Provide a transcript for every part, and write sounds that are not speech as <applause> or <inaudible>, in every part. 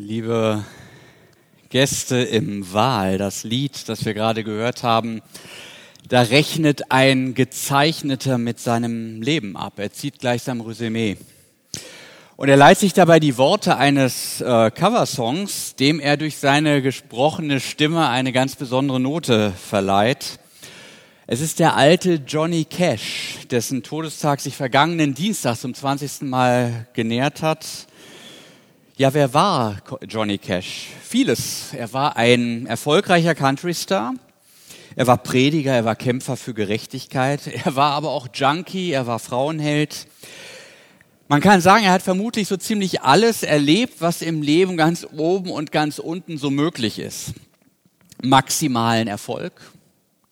Liebe Gäste im Wahl, das Lied, das wir gerade gehört haben, da rechnet ein Gezeichneter mit seinem Leben ab. Er zieht gleichsam Resümee. Und er leiht sich dabei die Worte eines äh, Coversongs, dem er durch seine gesprochene Stimme eine ganz besondere Note verleiht. Es ist der alte Johnny Cash, dessen Todestag sich vergangenen Dienstag zum 20. Mal genährt hat. Ja, wer war Johnny Cash? Vieles. Er war ein erfolgreicher Country-Star. Er war Prediger, er war Kämpfer für Gerechtigkeit. Er war aber auch Junkie, er war Frauenheld. Man kann sagen, er hat vermutlich so ziemlich alles erlebt, was im Leben ganz oben und ganz unten so möglich ist. Maximalen Erfolg,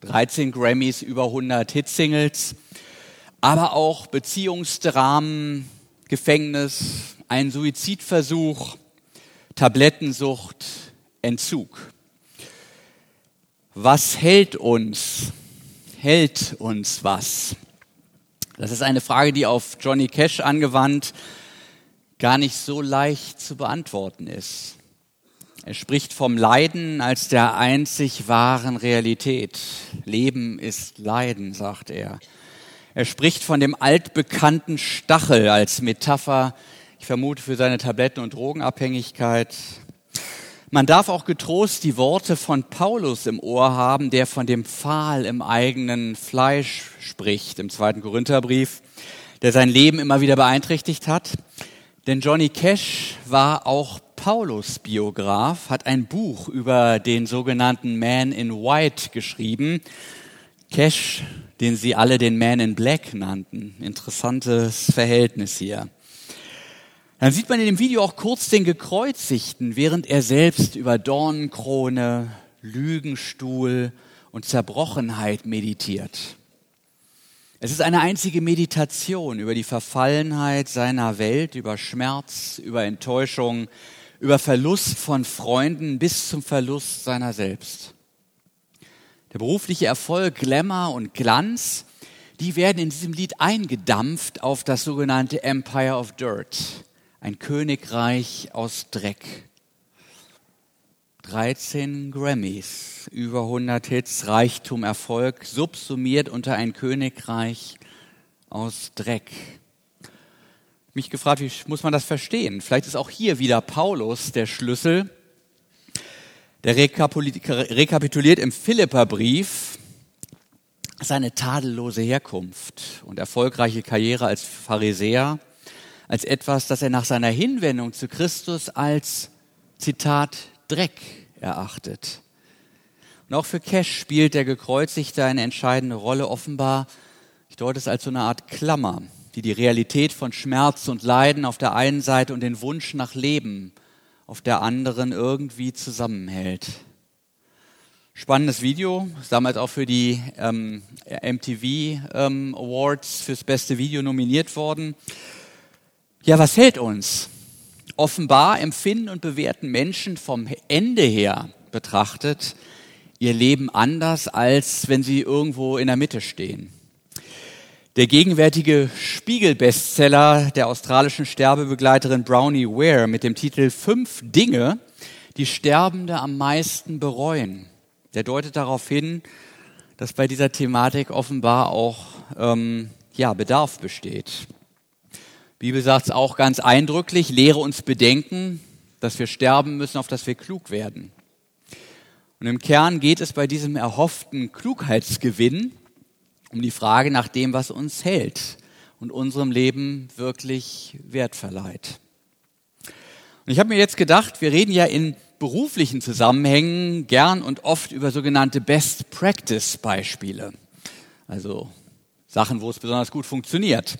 13 Grammys, über 100 Hitsingles, aber auch Beziehungsdramen, Gefängnis, ein Suizidversuch, Tablettensucht, Entzug. Was hält uns? Hält uns was? Das ist eine Frage, die auf Johnny Cash angewandt gar nicht so leicht zu beantworten ist. Er spricht vom Leiden als der einzig wahren Realität. Leben ist Leiden, sagt er. Er spricht von dem altbekannten Stachel als Metapher ich vermute für seine Tabletten- und Drogenabhängigkeit. Man darf auch getrost die Worte von Paulus im Ohr haben, der von dem Pfahl im eigenen Fleisch spricht, im zweiten Korintherbrief, der sein Leben immer wieder beeinträchtigt hat. Denn Johnny Cash war auch Paulus Biograf, hat ein Buch über den sogenannten Man in White geschrieben. Cash, den sie alle den Man in Black nannten. Interessantes Verhältnis hier. Dann sieht man in dem Video auch kurz den Gekreuzigten, während er selbst über Dornenkrone, Lügenstuhl und Zerbrochenheit meditiert. Es ist eine einzige Meditation über die Verfallenheit seiner Welt, über Schmerz, über Enttäuschung, über Verlust von Freunden bis zum Verlust seiner selbst. Der berufliche Erfolg, Glamour und Glanz, die werden in diesem Lied eingedampft auf das sogenannte Empire of Dirt ein Königreich aus Dreck. 13 Grammys, über 100 Hits, Reichtum, Erfolg, subsumiert unter ein Königreich aus Dreck. Mich gefragt, wie muss man das verstehen? Vielleicht ist auch hier wieder Paulus der Schlüssel. Der rekapituliert im Philipperbrief seine tadellose Herkunft und erfolgreiche Karriere als Pharisäer als etwas, das er nach seiner Hinwendung zu Christus als, Zitat, Dreck erachtet. Und auch für Cash spielt der Gekreuzigte eine entscheidende Rolle, offenbar, ich deute es als so eine Art Klammer, die die Realität von Schmerz und Leiden auf der einen Seite und den Wunsch nach Leben auf der anderen irgendwie zusammenhält. Spannendes Video, damals auch für die ähm, MTV ähm, Awards fürs beste Video nominiert worden. Ja, was hält uns? Offenbar empfinden und bewerten Menschen vom Ende her betrachtet ihr Leben anders, als wenn sie irgendwo in der Mitte stehen. Der gegenwärtige Spiegel-Bestseller der australischen Sterbebegleiterin Brownie Ware mit dem Titel Fünf Dinge, die Sterbende am meisten bereuen. Der deutet darauf hin, dass bei dieser Thematik offenbar auch ähm, ja, Bedarf besteht. Bibel sagt es auch ganz eindrücklich, lehre uns bedenken, dass wir sterben müssen, auf dass wir klug werden. Und im Kern geht es bei diesem erhofften Klugheitsgewinn um die Frage nach dem, was uns hält und unserem Leben wirklich Wert verleiht. Und ich habe mir jetzt gedacht, wir reden ja in beruflichen Zusammenhängen gern und oft über sogenannte Best Practice Beispiele. Also Sachen, wo es besonders gut funktioniert.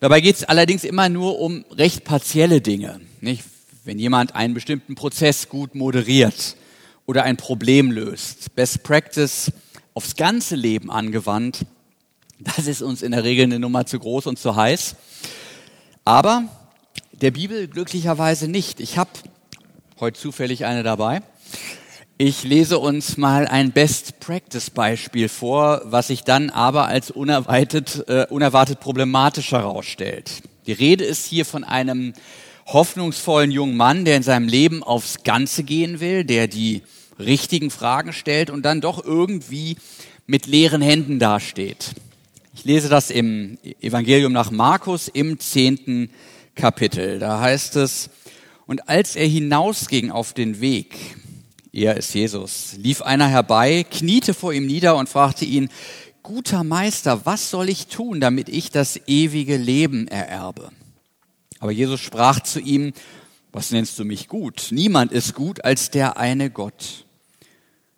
Dabei geht es allerdings immer nur um recht partielle Dinge. Nicht? Wenn jemand einen bestimmten Prozess gut moderiert oder ein Problem löst, Best Practice aufs ganze Leben angewandt, das ist uns in der Regel eine Nummer zu groß und zu heiß. Aber der Bibel glücklicherweise nicht. Ich habe heute zufällig eine dabei. Ich lese uns mal ein Best-Practice-Beispiel vor, was sich dann aber als unerwartet, äh, unerwartet problematisch herausstellt. Die Rede ist hier von einem hoffnungsvollen jungen Mann, der in seinem Leben aufs Ganze gehen will, der die richtigen Fragen stellt und dann doch irgendwie mit leeren Händen dasteht. Ich lese das im Evangelium nach Markus im zehnten Kapitel. Da heißt es, und als er hinausging auf den Weg, er ist Jesus, lief einer herbei, kniete vor ihm nieder und fragte ihn, guter Meister, was soll ich tun, damit ich das ewige Leben ererbe? Aber Jesus sprach zu ihm, was nennst du mich gut? Niemand ist gut als der eine Gott.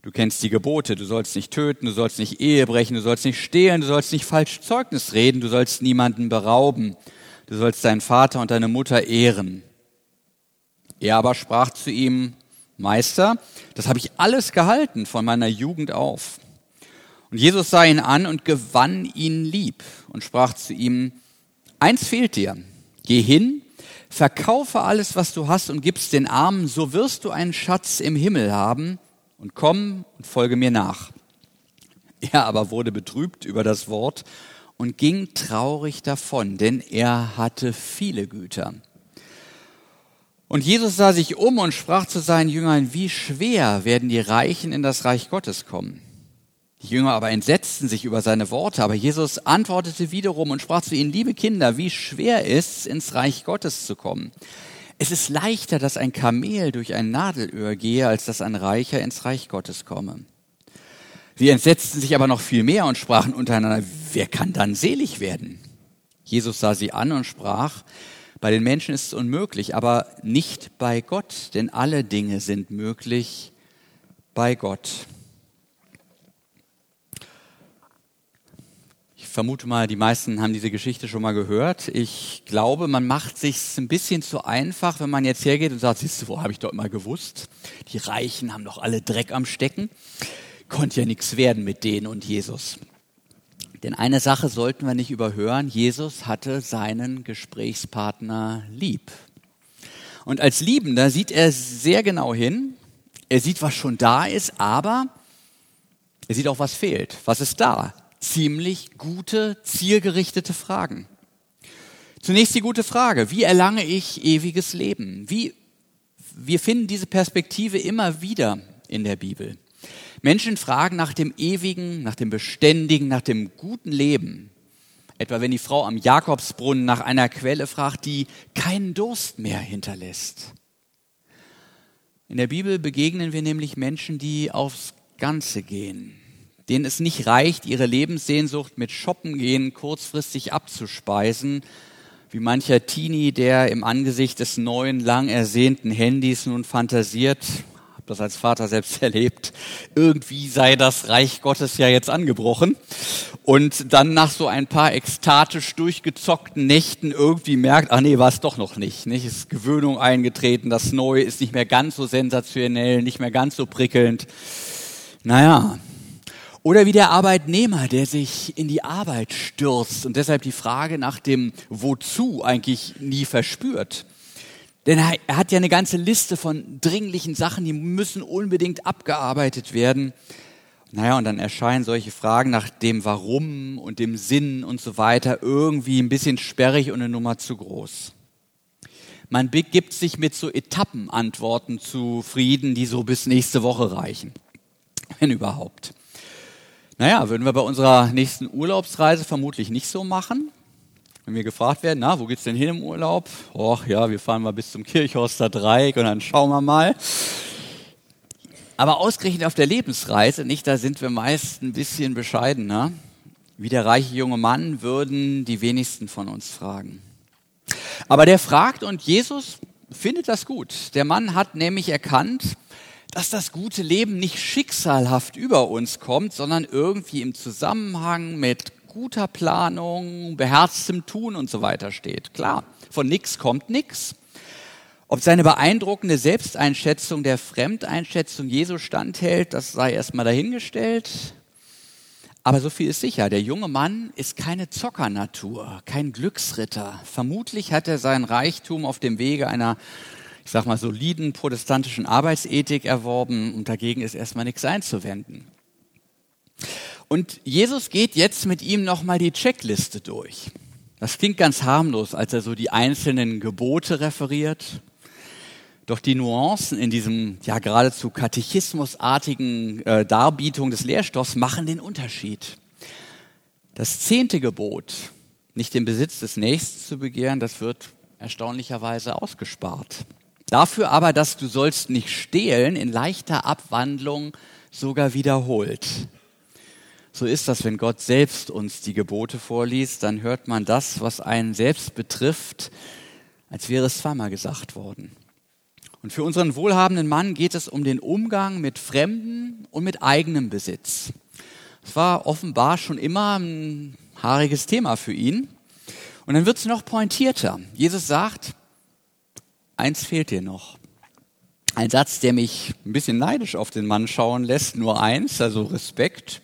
Du kennst die Gebote, du sollst nicht töten, du sollst nicht Ehe brechen, du sollst nicht stehlen, du sollst nicht falsch Zeugnis reden, du sollst niemanden berauben, du sollst deinen Vater und deine Mutter ehren. Er aber sprach zu ihm, Meister, das habe ich alles gehalten von meiner Jugend auf. Und Jesus sah ihn an und gewann ihn lieb und sprach zu ihm, eins fehlt dir, geh hin, verkaufe alles, was du hast und gibst den Armen, so wirst du einen Schatz im Himmel haben und komm und folge mir nach. Er aber wurde betrübt über das Wort und ging traurig davon, denn er hatte viele Güter. Und Jesus sah sich um und sprach zu seinen Jüngern, wie schwer werden die Reichen in das Reich Gottes kommen. Die Jünger aber entsetzten sich über seine Worte, aber Jesus antwortete wiederum und sprach zu ihnen, liebe Kinder, wie schwer ist's, ins Reich Gottes zu kommen. Es ist leichter, dass ein Kamel durch ein Nadelöhr gehe, als dass ein Reicher ins Reich Gottes komme. Sie entsetzten sich aber noch viel mehr und sprachen untereinander, wer kann dann selig werden? Jesus sah sie an und sprach, bei den Menschen ist es unmöglich, aber nicht bei Gott, denn alle Dinge sind möglich bei Gott. vermute mal, die meisten haben diese Geschichte schon mal gehört. Ich glaube, man macht sich ein bisschen zu einfach, wenn man jetzt hergeht und sagt, siehst du, wo habe ich doch mal gewusst? Die Reichen haben doch alle Dreck am Stecken. Konnte ja nichts werden mit denen und Jesus. Denn eine Sache sollten wir nicht überhören. Jesus hatte seinen Gesprächspartner lieb. Und als Liebender sieht er sehr genau hin. Er sieht, was schon da ist, aber er sieht auch, was fehlt. Was ist da? ziemlich gute, zielgerichtete Fragen. Zunächst die gute Frage, wie erlange ich ewiges Leben? Wie, wir finden diese Perspektive immer wieder in der Bibel. Menschen fragen nach dem ewigen, nach dem beständigen, nach dem guten Leben. Etwa wenn die Frau am Jakobsbrunnen nach einer Quelle fragt, die keinen Durst mehr hinterlässt. In der Bibel begegnen wir nämlich Menschen, die aufs Ganze gehen, denen es nicht reicht, ihre Lebenssehnsucht mit Shoppen gehen kurzfristig abzuspeisen, wie mancher Teenie, der im Angesicht des neuen, lang ersehnten Handys nun fantasiert, das als Vater selbst <laughs> erlebt, irgendwie sei das Reich Gottes ja jetzt angebrochen und dann nach so ein paar ekstatisch durchgezockten Nächten irgendwie merkt, ach nee, war es doch noch nicht, nicht, ist Gewöhnung eingetreten, das Neue ist nicht mehr ganz so sensationell, nicht mehr ganz so prickelnd. Naja, oder wie der Arbeitnehmer, der sich in die Arbeit stürzt und deshalb die Frage nach dem Wozu eigentlich nie verspürt. Denn er hat ja eine ganze Liste von dringlichen Sachen, die müssen unbedingt abgearbeitet werden. Naja, und dann erscheinen solche Fragen nach dem Warum und dem Sinn und so weiter irgendwie ein bisschen sperrig und eine Nummer zu groß. Man begibt sich mit so Etappenantworten zufrieden, die so bis nächste Woche reichen. Wenn überhaupt. Naja, würden wir bei unserer nächsten Urlaubsreise vermutlich nicht so machen. Wenn wir gefragt werden, na, wo geht's denn hin im Urlaub? Och, ja, wir fahren mal bis zum Kirchhorster Dreieck und dann schauen wir mal. Aber ausgerechnet auf der Lebensreise, nicht, da sind wir meist ein bisschen bescheidener. Wie der reiche junge Mann würden die wenigsten von uns fragen. Aber der fragt und Jesus findet das gut. Der Mann hat nämlich erkannt, dass das gute Leben nicht schicksalhaft über uns kommt, sondern irgendwie im Zusammenhang mit guter Planung, beherztem Tun und so weiter steht. Klar, von nix kommt nix. Ob seine beeindruckende Selbsteinschätzung der Fremdeinschätzung Jesu standhält, das sei erstmal dahingestellt. Aber so viel ist sicher, der junge Mann ist keine Zockernatur, kein Glücksritter. Vermutlich hat er sein Reichtum auf dem Wege einer ich sag mal, soliden protestantischen Arbeitsethik erworben und dagegen ist erstmal nichts einzuwenden. Und Jesus geht jetzt mit ihm nochmal die Checkliste durch. Das klingt ganz harmlos, als er so die einzelnen Gebote referiert. Doch die Nuancen in diesem ja geradezu katechismusartigen äh, Darbietung des Lehrstoffs machen den Unterschied. Das zehnte Gebot, nicht den Besitz des Nächsten zu begehren, das wird erstaunlicherweise ausgespart. Dafür aber, dass du sollst nicht stehlen, in leichter Abwandlung sogar wiederholt. So ist das, wenn Gott selbst uns die Gebote vorliest, dann hört man das, was einen selbst betrifft, als wäre es zweimal gesagt worden. Und für unseren wohlhabenden Mann geht es um den Umgang mit Fremden und mit eigenem Besitz. Es war offenbar schon immer ein haariges Thema für ihn. Und dann wird es noch pointierter. Jesus sagt, eins fehlt dir noch. Ein Satz, der mich ein bisschen neidisch auf den Mann schauen lässt, nur eins, also Respekt.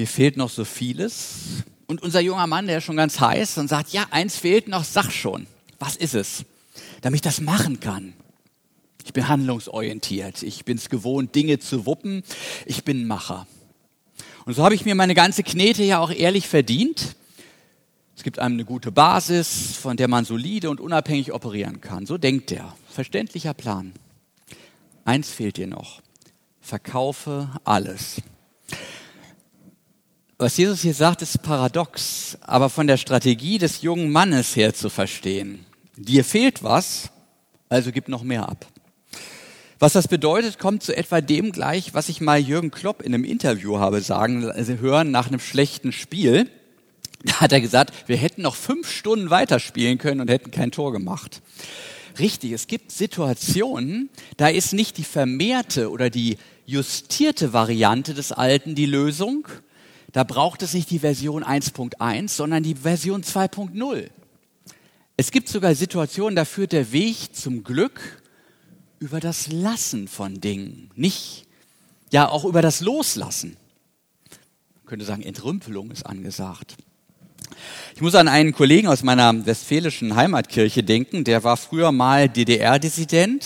Mir fehlt noch so vieles. Und unser junger Mann, der ist schon ganz heiß und sagt, ja, eins fehlt noch, sag schon. Was ist es? Damit ich das machen kann. Ich bin handlungsorientiert. Ich bin es gewohnt, Dinge zu wuppen. Ich bin ein Macher. Und so habe ich mir meine ganze Knete ja auch ehrlich verdient. Es gibt einem eine gute Basis, von der man solide und unabhängig operieren kann. So denkt er. Verständlicher Plan. Eins fehlt dir noch. Verkaufe alles. Was Jesus hier sagt, ist paradox, aber von der Strategie des jungen Mannes her zu verstehen. Dir fehlt was, also gib noch mehr ab. Was das bedeutet, kommt zu etwa dem gleich, was ich mal Jürgen Klopp in einem Interview habe sagen also hören nach einem schlechten Spiel. Da hat er gesagt, wir hätten noch fünf Stunden weiterspielen können und hätten kein Tor gemacht. Richtig, es gibt Situationen, da ist nicht die vermehrte oder die justierte Variante des Alten die Lösung. Da braucht es nicht die Version 1.1, sondern die Version 2.0. Es gibt sogar Situationen, da führt der Weg zum Glück über das Lassen von Dingen, nicht, ja auch über das Loslassen. Man könnte sagen, Entrümpelung ist angesagt. Ich muss an einen Kollegen aus meiner westfälischen Heimatkirche denken, der war früher mal DDR-Dissident,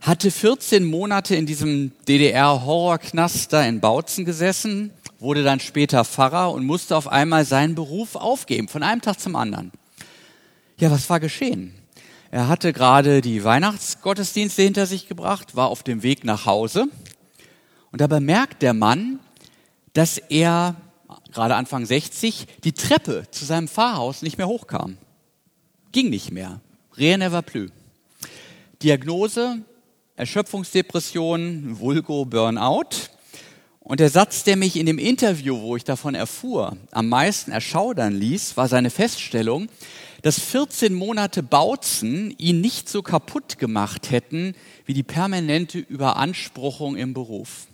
hatte 14 Monate in diesem DDR-Horrorknaster in Bautzen gesessen, wurde dann später Pfarrer und musste auf einmal seinen Beruf aufgeben, von einem Tag zum anderen. Ja, was war geschehen? Er hatte gerade die Weihnachtsgottesdienste hinter sich gebracht, war auf dem Weg nach Hause und da bemerkt der Mann, dass er gerade Anfang 60, die Treppe zu seinem Pfarrhaus nicht mehr hochkam. Ging nicht mehr. Rien never plus. Diagnose, Erschöpfungsdepression, Vulgo, Burnout. Und der Satz, der mich in dem Interview, wo ich davon erfuhr, am meisten erschaudern ließ, war seine Feststellung, dass 14 Monate Bautzen ihn nicht so kaputt gemacht hätten wie die permanente Überanspruchung im Beruf.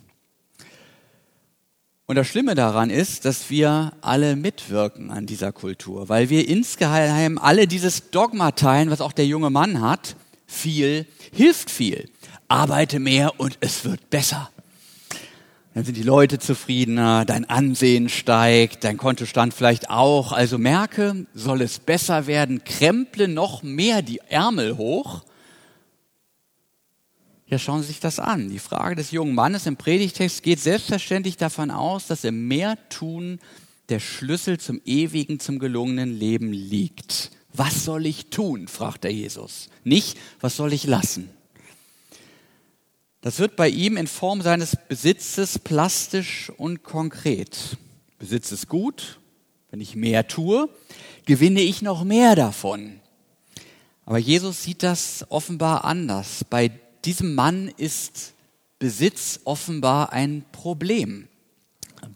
Und das Schlimme daran ist, dass wir alle mitwirken an dieser Kultur, weil wir insgeheim alle dieses Dogma teilen, was auch der junge Mann hat. Viel hilft viel. Arbeite mehr und es wird besser. Dann sind die Leute zufriedener, dein Ansehen steigt, dein Kontostand vielleicht auch. Also merke, soll es besser werden, kremple noch mehr die Ärmel hoch ja, schauen Sie sich das an. Die Frage des jungen Mannes im Predigtext geht selbstverständlich davon aus, dass im Mehrtun der Schlüssel zum ewigen, zum gelungenen Leben liegt. Was soll ich tun? fragt der Jesus. Nicht, was soll ich lassen? Das wird bei ihm in Form seines Besitzes plastisch und konkret. Besitz ist gut, wenn ich mehr tue, gewinne ich noch mehr davon. Aber Jesus sieht das offenbar anders. Bei diesem Mann ist Besitz offenbar ein Problem.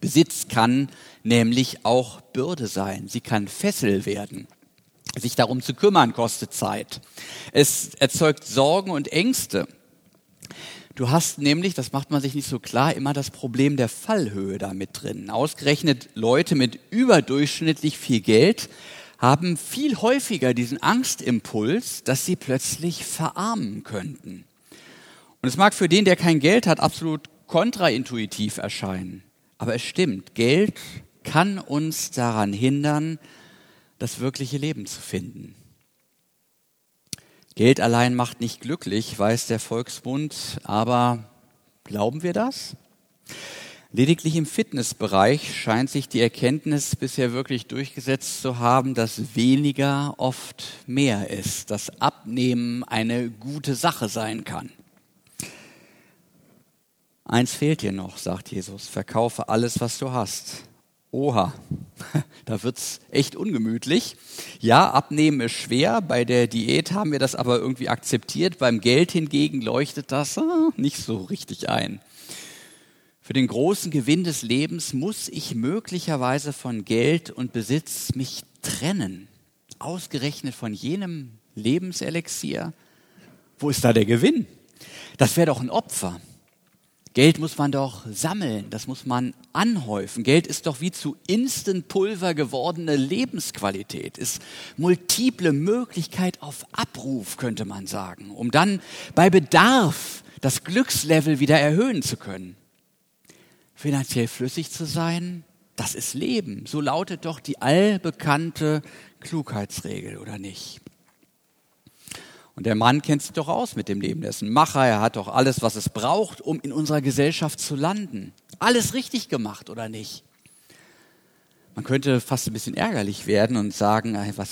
Besitz kann nämlich auch Bürde sein. Sie kann Fessel werden. Sich darum zu kümmern kostet Zeit. Es erzeugt Sorgen und Ängste. Du hast nämlich, das macht man sich nicht so klar, immer das Problem der Fallhöhe da mit drin. Ausgerechnet Leute mit überdurchschnittlich viel Geld haben viel häufiger diesen Angstimpuls, dass sie plötzlich verarmen könnten. Und es mag für den, der kein Geld hat, absolut kontraintuitiv erscheinen. Aber es stimmt, Geld kann uns daran hindern, das wirkliche Leben zu finden. Geld allein macht nicht glücklich, weiß der Volksmund, aber glauben wir das? Lediglich im Fitnessbereich scheint sich die Erkenntnis bisher wirklich durchgesetzt zu haben, dass weniger oft mehr ist, dass Abnehmen eine gute Sache sein kann. Eins fehlt dir noch, sagt Jesus, verkaufe alles, was du hast. Oha, <laughs> da wird's echt ungemütlich. Ja, abnehmen ist schwer. Bei der Diät haben wir das aber irgendwie akzeptiert. Beim Geld hingegen leuchtet das ah, nicht so richtig ein. Für den großen Gewinn des Lebens muss ich möglicherweise von Geld und Besitz mich trennen. Ausgerechnet von jenem Lebenselixier. Wo ist da der Gewinn? Das wäre doch ein Opfer. Geld muss man doch sammeln, das muss man anhäufen. Geld ist doch wie zu Instant-Pulver gewordene Lebensqualität, ist multiple Möglichkeit auf Abruf, könnte man sagen, um dann bei Bedarf das Glückslevel wieder erhöhen zu können finanziell flüssig zu sein, das ist Leben. So lautet doch die allbekannte Klugheitsregel, oder nicht? Und der Mann kennt sich doch aus mit dem Leben. Er ist ein Macher, er hat doch alles, was es braucht, um in unserer Gesellschaft zu landen. Alles richtig gemacht, oder nicht? Man könnte fast ein bisschen ärgerlich werden und sagen, was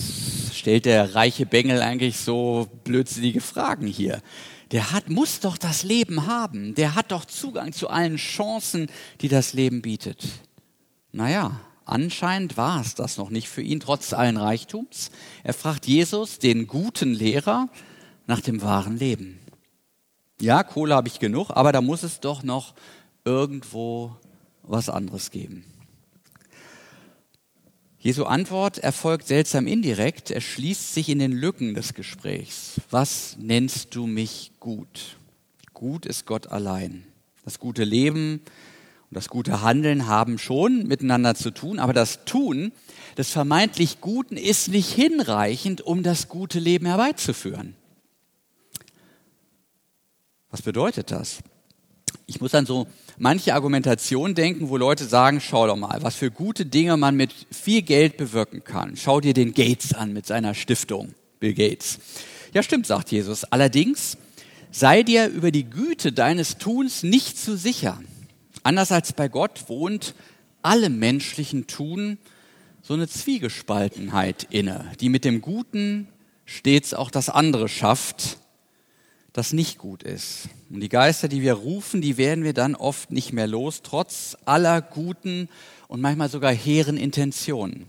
stellt der reiche Bengel eigentlich so blödsinnige Fragen hier? der hat, muss doch das Leben haben. Der hat doch Zugang zu allen Chancen, die das Leben bietet. Naja, anscheinend war es das noch nicht für ihn, trotz allen Reichtums. Er fragt Jesus, den guten Lehrer, nach dem wahren Leben. Ja, Kohle habe ich genug, aber da muss es doch noch irgendwo was anderes geben. Jesu Antwort erfolgt seltsam indirekt. Er schließt sich in den Lücken des Gesprächs. Was nennst du mich gut? Gut ist Gott allein. Das gute Leben und das gute Handeln haben schon miteinander zu tun, aber das Tun des vermeintlich Guten ist nicht hinreichend, um das gute Leben herbeizuführen. Was bedeutet das? Ich muss an so manche Argumentation denken, wo Leute sagen, schau doch mal, was für gute Dinge man mit viel Geld bewirken kann. Schau dir den Gates an mit seiner Stiftung, Bill Gates. Ja, stimmt, sagt Jesus. Allerdings sei dir über die Güte deines Tuns nicht zu sicher. Anders als bei Gott wohnt allem menschlichen Tun so eine Zwiegespaltenheit inne, die mit dem Guten stets auch das andere schafft, das nicht gut ist. Und die Geister, die wir rufen, die werden wir dann oft nicht mehr los, trotz aller guten und manchmal sogar hehren Intentionen.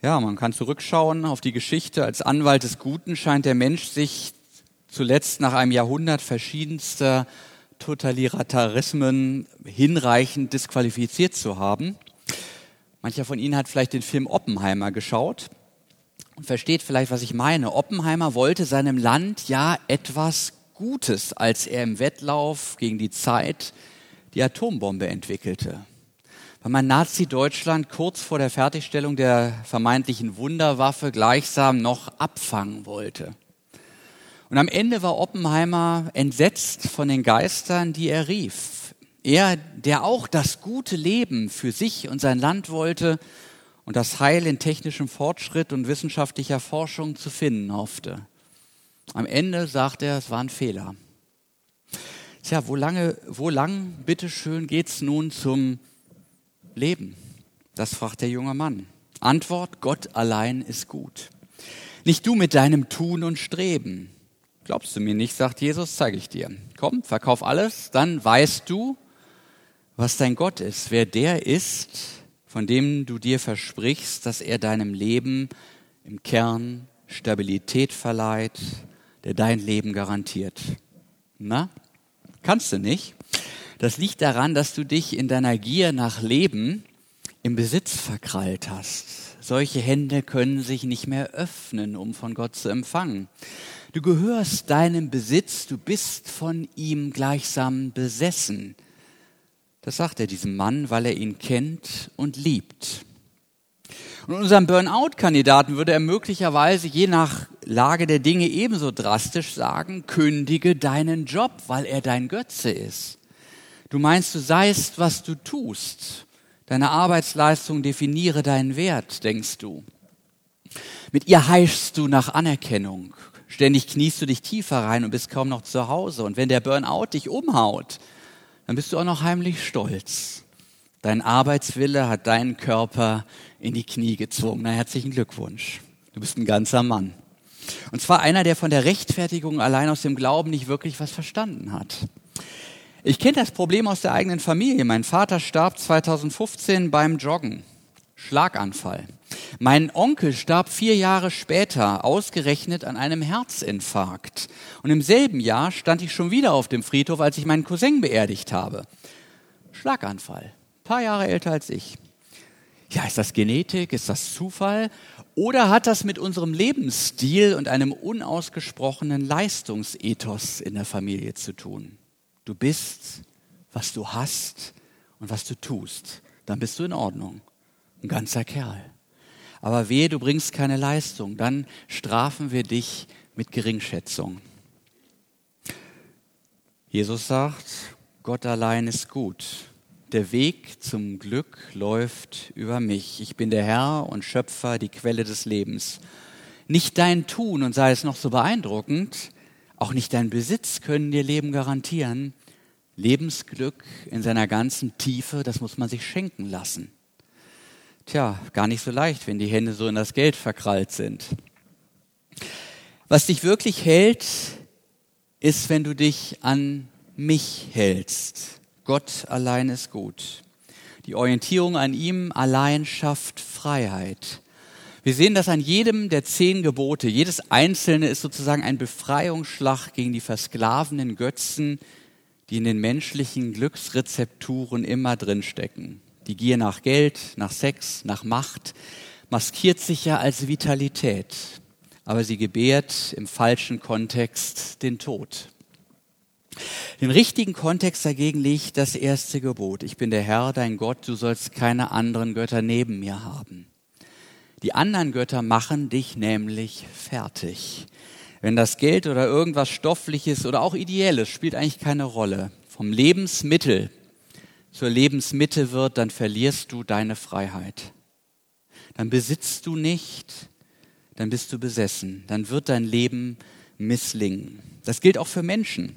Ja, man kann zurückschauen auf die Geschichte. Als Anwalt des Guten scheint der Mensch sich zuletzt nach einem Jahrhundert verschiedenster Totalitarismen hinreichend disqualifiziert zu haben. Mancher von Ihnen hat vielleicht den Film Oppenheimer geschaut und versteht vielleicht, was ich meine. Oppenheimer wollte seinem Land ja etwas Gutes, als er im Wettlauf gegen die Zeit die Atombombe entwickelte. Weil man Nazi-Deutschland kurz vor der Fertigstellung der vermeintlichen Wunderwaffe gleichsam noch abfangen wollte. Und am Ende war Oppenheimer entsetzt von den Geistern, die er rief. Er, der auch das gute Leben für sich und sein Land wollte, und das Heil in technischem Fortschritt und wissenschaftlicher Forschung zu finden hoffte. Am Ende sagt er, es war ein Fehler. Tja, wo lange, wo lang, bitteschön, geht's nun zum Leben? Das fragt der junge Mann. Antwort, Gott allein ist gut. Nicht du mit deinem Tun und Streben. Glaubst du mir nicht, sagt Jesus, zeige ich dir. Komm, verkauf alles, dann weißt du, was dein Gott ist, wer der ist, von dem du dir versprichst, dass er deinem Leben im Kern Stabilität verleiht, der dein Leben garantiert. Na, kannst du nicht. Das liegt daran, dass du dich in deiner Gier nach Leben im Besitz verkrallt hast. Solche Hände können sich nicht mehr öffnen, um von Gott zu empfangen. Du gehörst deinem Besitz, du bist von ihm gleichsam besessen. Das sagt er diesem Mann, weil er ihn kennt und liebt. Und unserem Burnout-Kandidaten würde er möglicherweise je nach Lage der Dinge ebenso drastisch sagen, kündige deinen Job, weil er dein Götze ist. Du meinst, du seist, was du tust. Deine Arbeitsleistung definiere deinen Wert, denkst du. Mit ihr heischst du nach Anerkennung. Ständig kniest du dich tiefer rein und bist kaum noch zu Hause. Und wenn der Burnout dich umhaut, dann bist du auch noch heimlich stolz. Dein Arbeitswille hat deinen Körper in die Knie gezwungen. Na, herzlichen Glückwunsch. Du bist ein ganzer Mann. Und zwar einer, der von der Rechtfertigung allein aus dem Glauben nicht wirklich was verstanden hat. Ich kenne das Problem aus der eigenen Familie. Mein Vater starb 2015 beim Joggen. Schlaganfall. Mein Onkel starb vier Jahre später, ausgerechnet an einem Herzinfarkt. Und im selben Jahr stand ich schon wieder auf dem Friedhof, als ich meinen Cousin beerdigt habe. Schlaganfall. Ein paar Jahre älter als ich. Ja, ist das Genetik? Ist das Zufall? Oder hat das mit unserem Lebensstil und einem unausgesprochenen Leistungsethos in der Familie zu tun? Du bist, was du hast und was du tust. Dann bist du in Ordnung. Ein ganzer Kerl. Aber wehe, du bringst keine Leistung, dann strafen wir dich mit Geringschätzung. Jesus sagt, Gott allein ist gut. Der Weg zum Glück läuft über mich. Ich bin der Herr und Schöpfer, die Quelle des Lebens. Nicht dein Tun und sei es noch so beeindruckend, auch nicht dein Besitz können dir Leben garantieren. Lebensglück in seiner ganzen Tiefe, das muss man sich schenken lassen. Tja, gar nicht so leicht, wenn die Hände so in das Geld verkrallt sind. Was dich wirklich hält, ist, wenn du dich an mich hältst. Gott allein ist gut. Die Orientierung an ihm allein schafft Freiheit. Wir sehen das an jedem der zehn Gebote. Jedes einzelne ist sozusagen ein Befreiungsschlag gegen die versklavenden Götzen, die in den menschlichen Glücksrezepturen immer drinstecken. Die Gier nach Geld, nach Sex, nach Macht maskiert sich ja als Vitalität, aber sie gebärt im falschen Kontext den Tod. Den richtigen Kontext dagegen liegt das erste Gebot. Ich bin der Herr, dein Gott, du sollst keine anderen Götter neben mir haben. Die anderen Götter machen dich nämlich fertig. Wenn das Geld oder irgendwas Stoffliches oder auch Ideelles spielt eigentlich keine Rolle. Vom Lebensmittel zur Lebensmitte wird, dann verlierst du deine Freiheit. Dann besitzt du nicht, dann bist du besessen. Dann wird dein Leben misslingen. Das gilt auch für Menschen.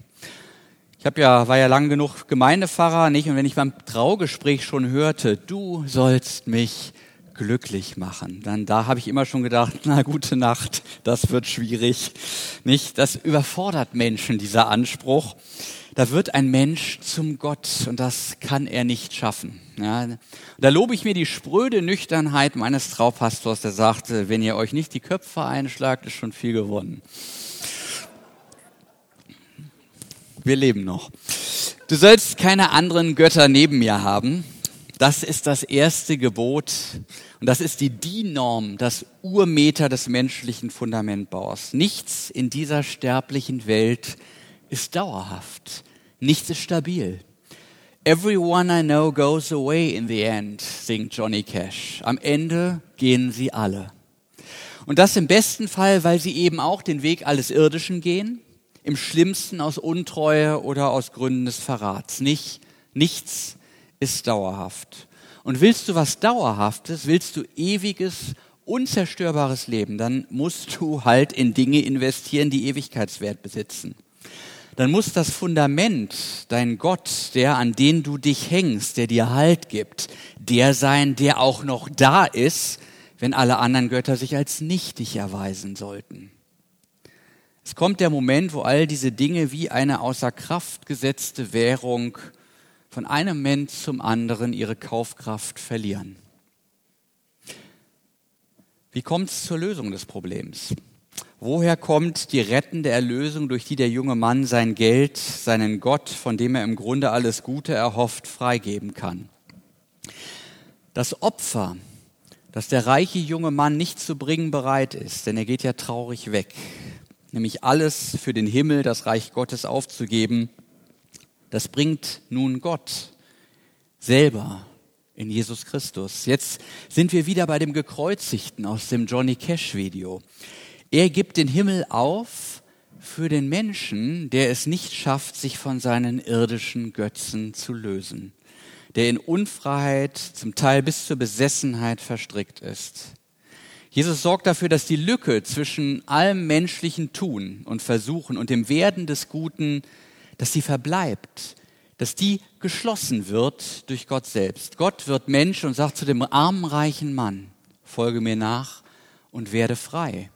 Ich habe ja, war ja lang genug Gemeindepfarrer, nicht? Und wenn ich beim Traugespräch schon hörte, du sollst mich glücklich machen, dann da habe ich immer schon gedacht, <laughs> na gute Nacht, das wird schwierig, nicht? Das überfordert Menschen dieser Anspruch da wird ein Mensch zum Gott und das kann er nicht schaffen. Ja, da lobe ich mir die spröde Nüchternheit meines Traupastors, der sagte, wenn ihr euch nicht die Köpfe einschlagt, ist schon viel gewonnen. Wir leben noch. Du sollst keine anderen Götter neben mir haben. Das ist das erste Gebot und das ist die DIN-Norm, das Urmeter des menschlichen Fundamentbaus. Nichts in dieser sterblichen Welt ist dauerhaft. Nichts ist stabil. Everyone I know goes away in the end, singt Johnny Cash. Am Ende gehen sie alle. Und das im besten Fall, weil sie eben auch den Weg alles Irdischen gehen, im schlimmsten aus Untreue oder aus Gründen des Verrats. Nicht, nichts ist dauerhaft. Und willst du was Dauerhaftes, willst du ewiges, unzerstörbares Leben, dann musst du halt in Dinge investieren, die Ewigkeitswert besitzen dann muss das Fundament, dein Gott, der an den du dich hängst, der dir Halt gibt, der sein, der auch noch da ist, wenn alle anderen Götter sich als nichtig erweisen sollten. Es kommt der Moment, wo all diese Dinge wie eine außer Kraft gesetzte Währung von einem Moment zum anderen ihre Kaufkraft verlieren. Wie kommt es zur Lösung des Problems? Woher kommt die rettende Erlösung, durch die der junge Mann sein Geld, seinen Gott, von dem er im Grunde alles Gute erhofft, freigeben kann? Das Opfer, das der reiche junge Mann nicht zu bringen bereit ist, denn er geht ja traurig weg, nämlich alles für den Himmel, das Reich Gottes aufzugeben, das bringt nun Gott selber in Jesus Christus. Jetzt sind wir wieder bei dem Gekreuzigten aus dem Johnny Cash Video. Er gibt den Himmel auf für den Menschen, der es nicht schafft, sich von seinen irdischen Götzen zu lösen, der in Unfreiheit, zum Teil bis zur Besessenheit verstrickt ist. Jesus sorgt dafür, dass die Lücke zwischen allem menschlichen Tun und Versuchen und dem Werden des Guten, dass sie verbleibt. dass die geschlossen wird durch Gott selbst. Gott wird Mensch und sagt zu dem armen, reichen Mann, folge mir nach und werde frei.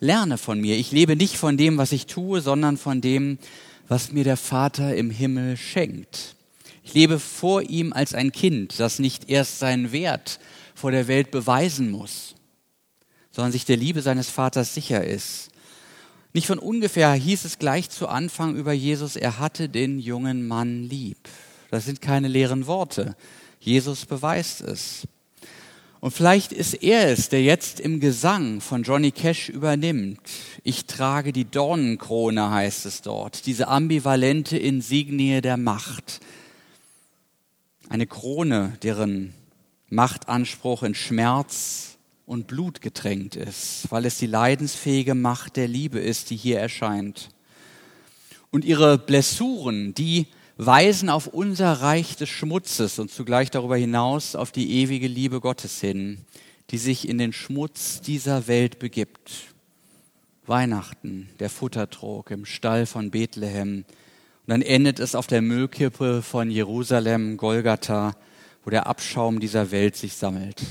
Lerne von mir. Ich lebe nicht von dem, was ich tue, sondern von dem, was mir der Vater im Himmel schenkt. Ich lebe vor ihm als ein Kind, das nicht erst seinen Wert vor der Welt beweisen muss, sondern sich der Liebe seines Vaters sicher ist. Nicht von ungefähr hieß es gleich zu Anfang über Jesus, er hatte den jungen Mann lieb. Das sind keine leeren Worte. Jesus beweist es. Und vielleicht ist er es, der jetzt im Gesang von Johnny Cash übernimmt. Ich trage die Dornenkrone, heißt es dort, diese ambivalente Insignie der Macht. Eine Krone, deren Machtanspruch in Schmerz und Blut getränkt ist, weil es die leidensfähige Macht der Liebe ist, die hier erscheint. Und ihre Blessuren, die weisen auf unser Reich des Schmutzes und zugleich darüber hinaus auf die ewige Liebe Gottes hin, die sich in den Schmutz dieser Welt begibt. Weihnachten, der Futtertrog im Stall von Bethlehem. Und dann endet es auf der Müllkippe von Jerusalem, Golgatha, wo der Abschaum dieser Welt sich sammelt.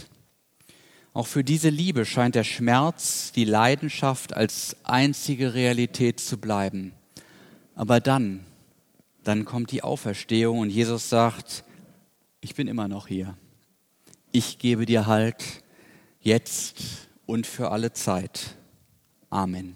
Auch für diese Liebe scheint der Schmerz, die Leidenschaft als einzige Realität zu bleiben. Aber dann dann kommt die Auferstehung und Jesus sagt, ich bin immer noch hier. Ich gebe dir Halt jetzt und für alle Zeit. Amen.